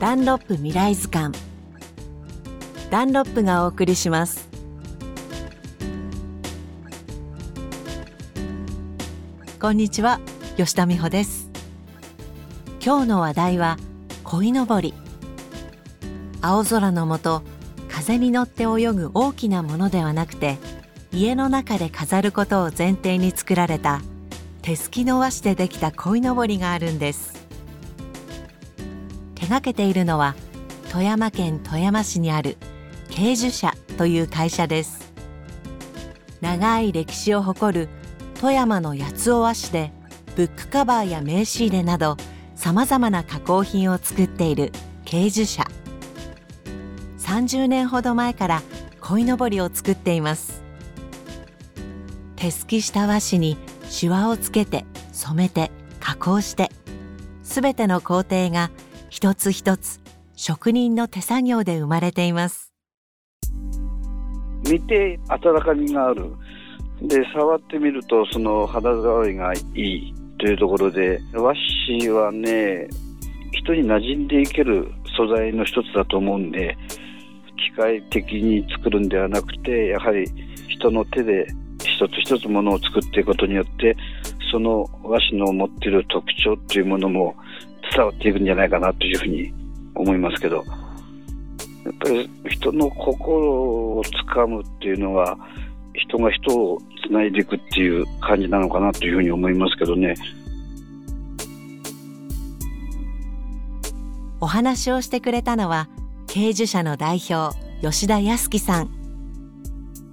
ダンロップ未来図鑑。ダンロップがお送りします。こんにちは吉田美穂です。今日の話題は鯉のぼり。青空の下風に乗って泳ぐ大きなものではなくて家の中で飾ることを前提に作られた手すきの和紙でできた鯉のぼりがあるんです。がけているのは富山県富山市にある慶樹社という会社です。長い歴史を誇る富山の八尾和紙でブックカバーや名刺入れなどさまざまな加工品を作っている慶樹社30年ほど前から鯉のぼりを作っています。手すきした和紙にシワをつけて染めて加工してすべての工程が一つ一つ職人の手作業で生まれています。見て温かみがある。で触ってみるとその肌触りがいいというところで和紙はね人に馴染んでいける素材の一つだと思うんで機械的に作るんではなくてやはり人の手で一つ一つものを作っていくことによってその和紙の持っている特徴というものも伝わっていくんじゃないかなというふうに思いますけどやっぱり人の心をつかむっていうのは人が人をつないでいくっていう感じなのかなというふうに思いますけどね。お話をしてくれたのは慶樹社の代表吉田康樹さん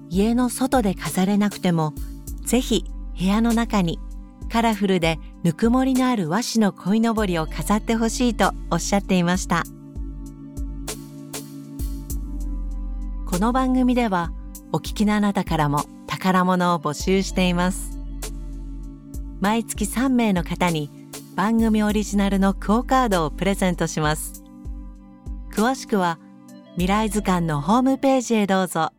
家の外で飾れなくてもぜひ部屋の中にカラフルでぬくもりのある和紙の鯉のぼりを飾ってほしいとおっしゃっていました。この番組ではお聞きのあなたからも宝物を募集しています。毎月3名の方に番組オリジナルのクオカードをプレゼントします。詳しくは未来図鑑のホームページへどうぞ。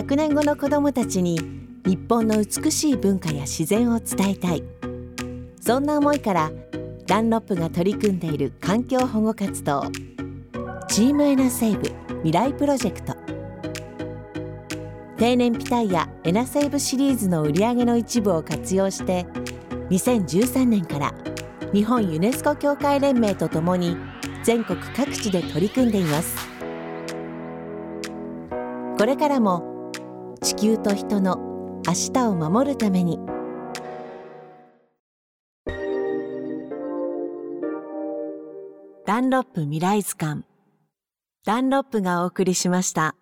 100年後の子どもたちに日本の美しい文化や自然を伝えたい。そんな思いからダンロップが取り組んでいる環境保護活動チームエナセーブ未来プロジェクト。低燃費タイヤエナセーブシリーズの売り上げの一部を活用して2013年から日本ユネスコ協会連盟とともに全国各地で取り組んでいます。これからも地球と人の明日を守るためにダンロップ未来図鑑ダンロップがお送りしました。